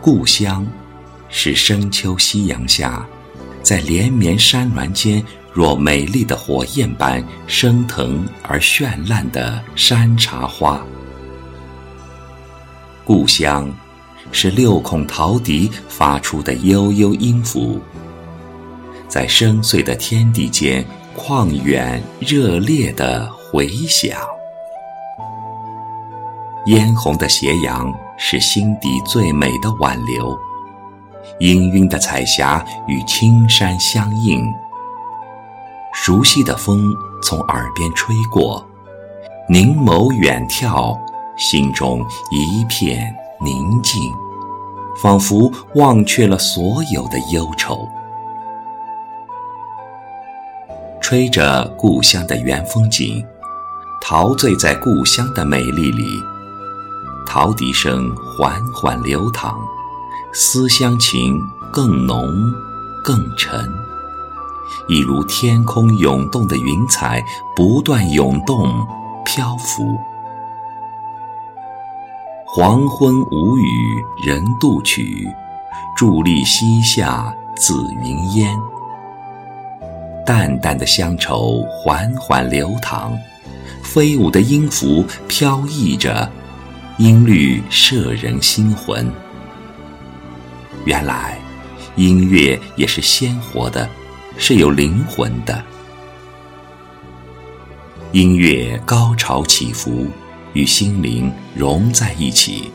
故乡，是深秋夕阳下，在连绵山峦间若美丽的火焰般升腾而绚烂的山茶花。故乡，是六孔陶笛发出的悠悠音符，在深邃的天地间旷远热烈的回响。嫣红的斜阳是心底最美的挽留，氤氲的彩霞与青山相映。熟悉的风从耳边吹过，凝眸远眺，心中一片宁静，仿佛忘却了所有的忧愁。吹着故乡的原风景，陶醉在故乡的美丽里。陶笛声缓缓流淌，思乡情更浓更沉，一如天空涌动的云彩，不断涌动漂浮。黄昏无语人渡曲，伫立西下紫云烟。淡淡的乡愁缓缓流淌，飞舞的音符飘逸着。音律摄人心魂。原来，音乐也是鲜活的，是有灵魂的。音乐高潮起伏，与心灵融在一起，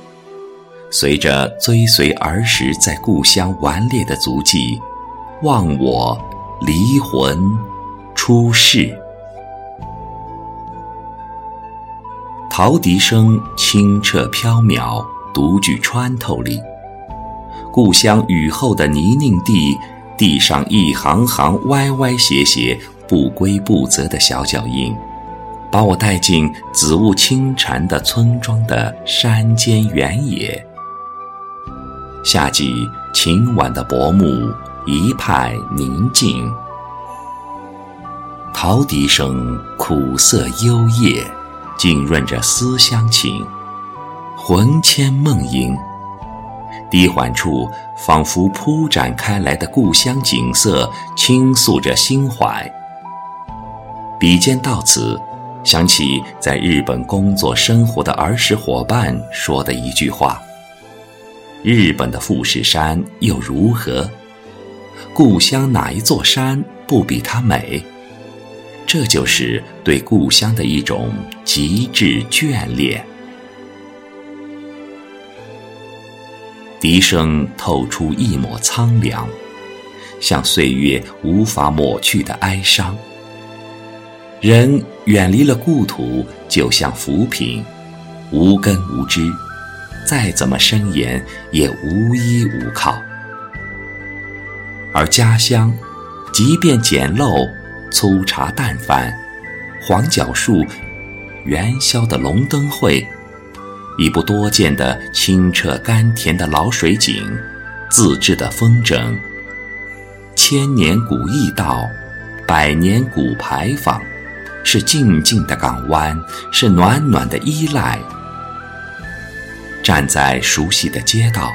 随着追随儿时在故乡顽劣的足迹，忘我离魂出世。陶笛声清澈飘渺，独具穿透力。故乡雨后的泥泞地，地上一行行歪歪斜斜、不规不则的小脚印，把我带进紫雾轻缠的村庄的山间原野。夏季晴晚的薄暮，一派宁静。陶笛声苦涩幽咽。浸润着思乡情，魂牵梦萦。低缓处，仿佛铺展开来的故乡景色，倾诉着心怀。笔尖到此，想起在日本工作生活的儿时伙伴说的一句话：“日本的富士山又如何？故乡哪一座山不比它美？”这就是对故乡的一种极致眷恋。笛声透出一抹苍凉，像岁月无法抹去的哀伤。人远离了故土，就像浮萍，无根无枝，再怎么伸延也无依无靠。而家乡，即便简陋。粗茶淡饭，黄角树，元宵的龙灯会，一部多见的清澈甘甜的老水井，自制的风筝，千年古驿道，百年古牌坊，是静静的港湾，是暖暖的依赖。站在熟悉的街道，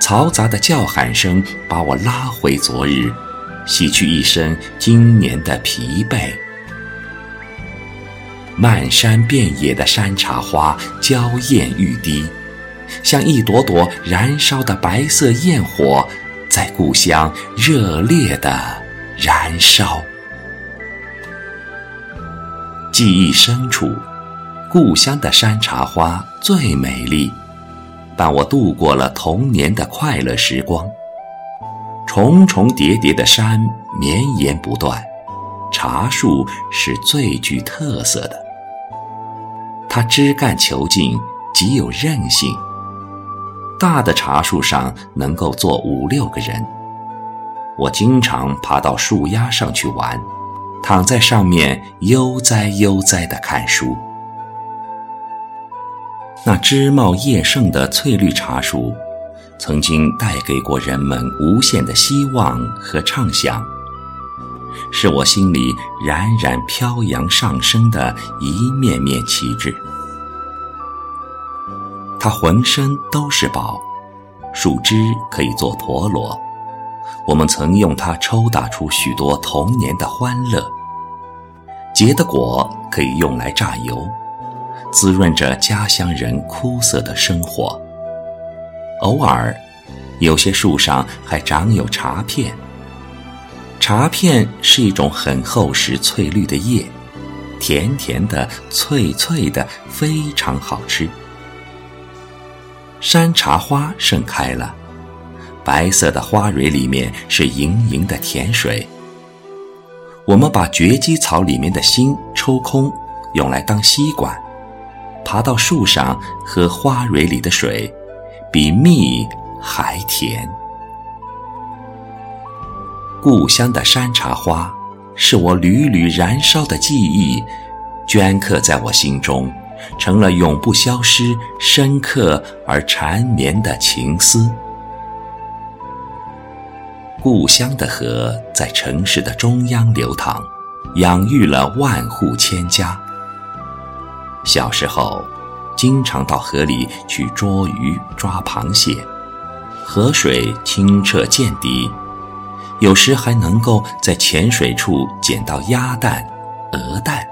嘈杂的叫喊声把我拉回昨日。洗去一身今年的疲惫，漫山遍野的山茶花娇艳欲滴，像一朵朵燃烧的白色焰火，在故乡热烈的燃烧。记忆深处，故乡的山茶花最美丽，伴我度过了童年的快乐时光。重重叠叠的山绵延不断，茶树是最具特色的。它枝干遒劲，极有韧性。大的茶树上能够坐五六个人。我经常爬到树丫上去玩，躺在上面悠哉悠哉地看书。那枝茂叶盛的翠绿茶树。曾经带给过人们无限的希望和畅想，是我心里冉冉飘扬上升的一面面旗帜。它浑身都是宝，树枝可以做陀螺，我们曾用它抽打出许多童年的欢乐；结的果可以用来榨油，滋润着家乡人枯涩的生活。偶尔，有些树上还长有茶片。茶片是一种很厚实、翠绿的叶，甜甜的、脆脆的，非常好吃。山茶花盛开了，白色的花蕊里面是盈盈的甜水。我们把蕨基草里面的芯抽空，用来当吸管，爬到树上喝花蕊里的水，比蜜还甜。故乡的山茶花，是我缕缕燃烧的记忆，镌刻在我心中，成了永不消失、深刻而缠绵的情思。故乡的河在城市的中央流淌，养育了万户千家。小时候，经常到河里去捉鱼、抓螃蟹，河水清澈见底。有时还能够在浅水处捡到鸭蛋、鹅蛋，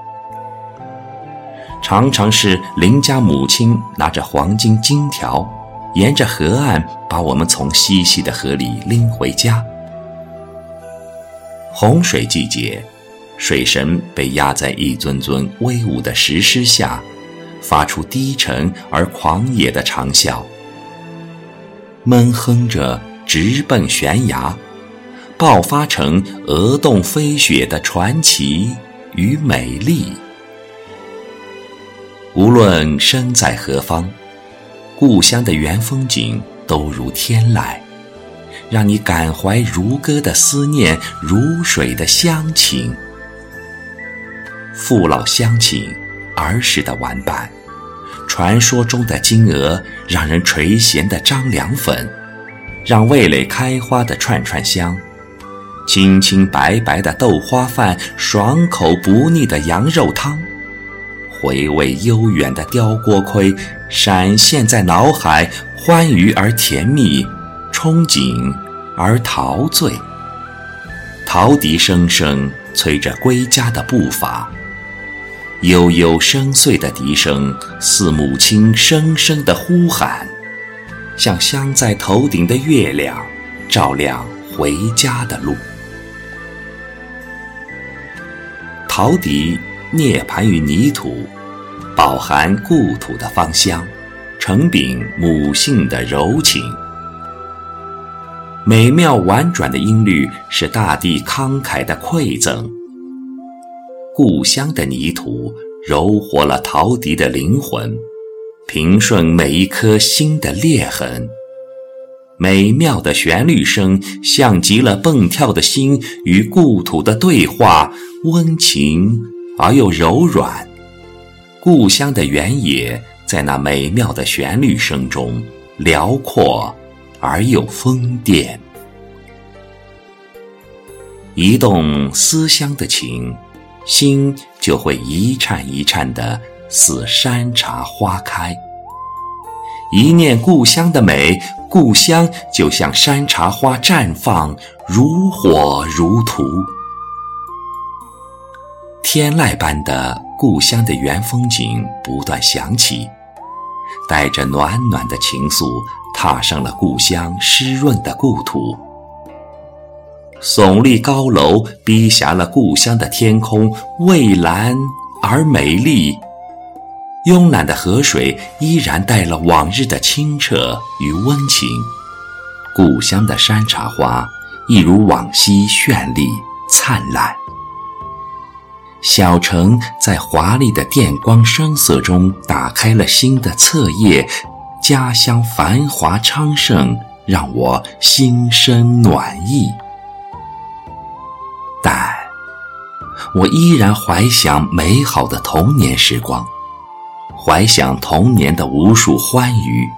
常常是邻家母亲拿着黄金金条，沿着河岸把我们从嬉戏的河里拎回家。洪水季节，水神被压在一尊尊威武的石狮下，发出低沉而狂野的长啸，闷哼着直奔悬崖。爆发成鹅洞飞雪的传奇与美丽。无论身在何方，故乡的原风景都如天籁，让你感怀如歌的思念，如水的乡情。父老乡亲，儿时的玩伴，传说中的金鹅，让人垂涎的张良粉，让味蕾开花的串串香。清清白白的豆花饭，爽口不腻的羊肉汤，回味悠远的雕锅盔，闪现在脑海，欢愉而甜蜜，憧憬而陶醉。陶笛声声催着归家的步伐，悠悠深邃的笛声似母亲声声的呼喊，像镶在头顶的月亮，照亮回家的路。陶笛涅槃于泥土，饱含故土的芳香，承禀母性的柔情。美妙婉转的音律是大地慷慨的馈赠。故乡的泥土柔活了陶笛的灵魂，平顺每一颗心的裂痕。美妙的旋律声，像极了蹦跳的心与故土的对话，温情而又柔软。故乡的原野，在那美妙的旋律声中，辽阔而又疯癫。一动思乡的情，心就会一颤一颤的，似山茶花开。一念故乡的美，故乡就像山茶花绽放，如火如荼。天籁般的故乡的原风景不断响起，带着暖暖的情愫，踏上了故乡湿润的故土。耸立高楼，逼狭了故乡的天空，蔚蓝而美丽。慵懒的河水依然带了往日的清澈与温情，故乡的山茶花一如往昔绚丽灿烂。小城在华丽的电光声色中打开了新的册页，家乡繁华昌盛让我心生暖意，我依然怀想美好的童年时光。怀想童年的无数欢愉，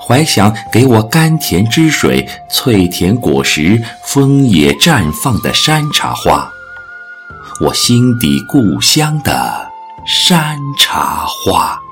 怀想给我甘甜汁水、脆甜果实、枫叶绽放的山茶花，我心底故乡的山茶花。